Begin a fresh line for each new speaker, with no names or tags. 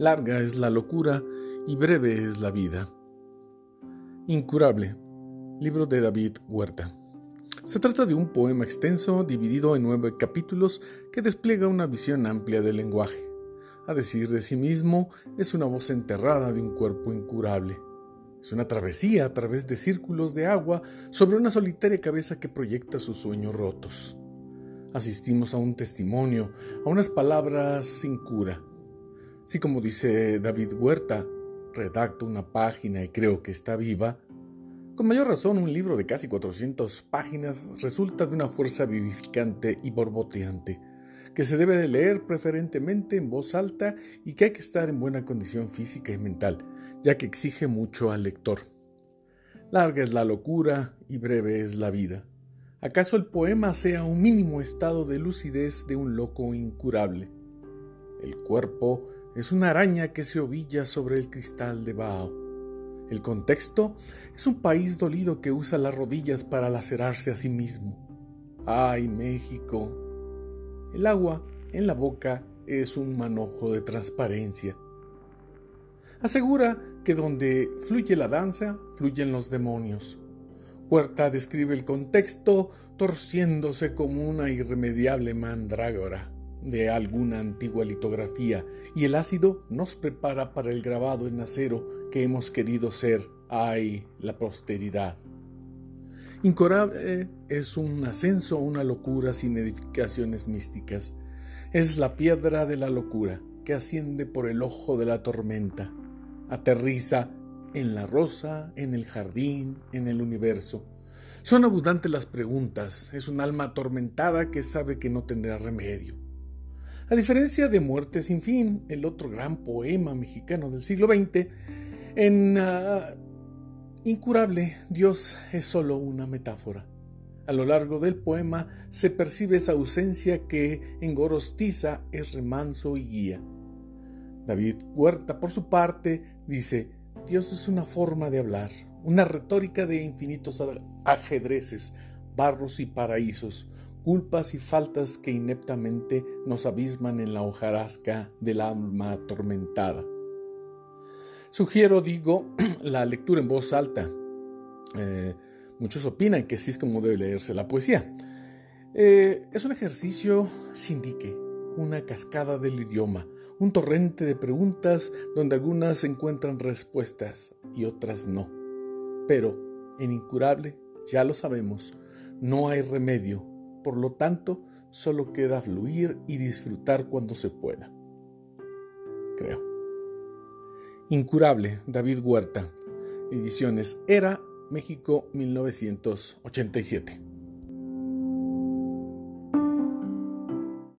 Larga es la locura y breve es la vida. Incurable. Libro de David Huerta. Se trata de un poema extenso dividido en nueve capítulos que despliega una visión amplia del lenguaje. A decir de sí mismo, es una voz enterrada de un cuerpo incurable. Es una travesía a través de círculos de agua sobre una solitaria cabeza que proyecta sus sueños rotos. Asistimos a un testimonio, a unas palabras sin cura, si como dice David Huerta, redacto una página y creo que está viva, con mayor razón un libro de casi 400 páginas resulta de una fuerza vivificante y borboteante, que se debe de leer preferentemente en voz alta y que hay que estar en buena condición física y mental, ya que exige mucho al lector. Larga es la locura y breve es la vida. ¿Acaso el poema sea un mínimo estado de lucidez de un loco incurable? El cuerpo es una araña que se ovilla sobre el cristal de Bao. El contexto es un país dolido que usa las rodillas para lacerarse a sí mismo. ¡Ay, México! El agua en la boca es un manojo de transparencia. Asegura que donde fluye la danza, fluyen los demonios. Huerta describe el contexto torciéndose como una irremediable mandrágora de alguna antigua litografía y el ácido nos prepara para el grabado en acero que hemos querido ser, ay, la posteridad. Incurable es un ascenso a una locura sin edificaciones místicas. Es la piedra de la locura que asciende por el ojo de la tormenta. Aterriza en la rosa, en el jardín, en el universo. Son abundantes las preguntas. Es un alma atormentada que sabe que no tendrá remedio. A diferencia de Muerte sin fin, el otro gran poema mexicano del siglo XX, en ah, Incurable, Dios es solo una metáfora. A lo largo del poema se percibe esa ausencia que en Gorostiza es remanso y guía. David Huerta, por su parte, dice, Dios es una forma de hablar, una retórica de infinitos ajedrezes, barros y paraísos, culpas y faltas que ineptamente nos abisman en la hojarasca del alma atormentada. Sugiero, digo, la lectura en voz alta. Eh, muchos opinan que así es como debe leerse la poesía. Eh, es un ejercicio sin dique, una cascada del idioma, un torrente de preguntas donde algunas encuentran respuestas y otras no. Pero en incurable, ya lo sabemos, no hay remedio por lo tanto, solo queda fluir y disfrutar cuando se pueda. Creo. Incurable, David Huerta. Ediciones Era, México, 1987.